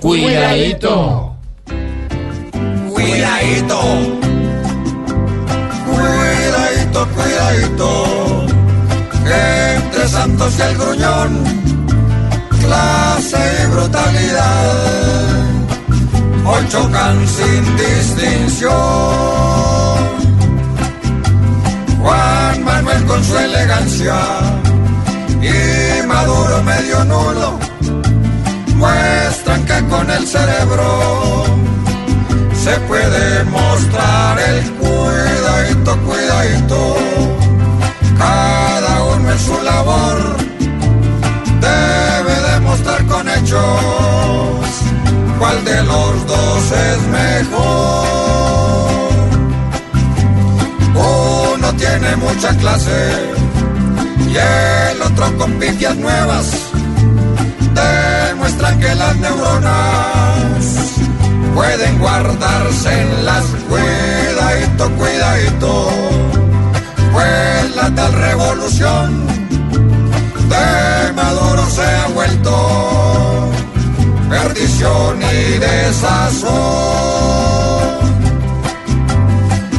Cuidadito. Cuidadito. Cuidadito, cuidadito. Entre Santos y el gruñón, clase y brutalidad, hoy chocan sin distinción. Juan Manuel con su elegancia y Maduro medio nulo muestran con el cerebro se puede mostrar el cuidadito, cuidadito. Cada uno en su labor debe demostrar con hechos cuál de los dos es mejor. Uno tiene mucha clase y el otro con pifias nuevas que las neuronas pueden guardarse en las cuidadito, cuidadito. Pues la tal revolución de Maduro se ha vuelto perdición y desazón.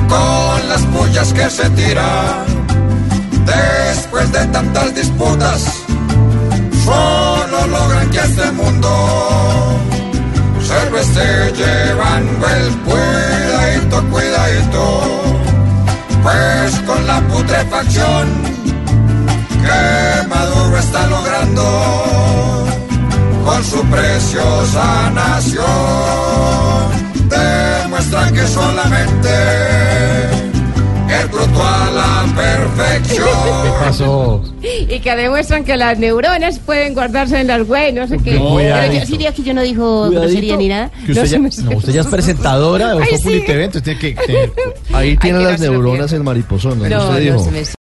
Con las pullas que se tiran después de tantas disputas, llevando el cuidadito, cuidadito, pues con la putrefacción que Maduro está logrando con su preciosa nación, demuestra que solamente a la perfección. Pasó. Y que demuestran que las neuronas pueden guardarse en las güey, no sé qué. No, Pero yo, sí, digo que yo no dijo grosería ni nada. Que usted, No, ya, no, usted ya es presentadora de Ay, Voz Populi sí. TV, entonces tiene que... Ahí tiene las neuronas el mariposón, ¿no? No, Usted dijo. se me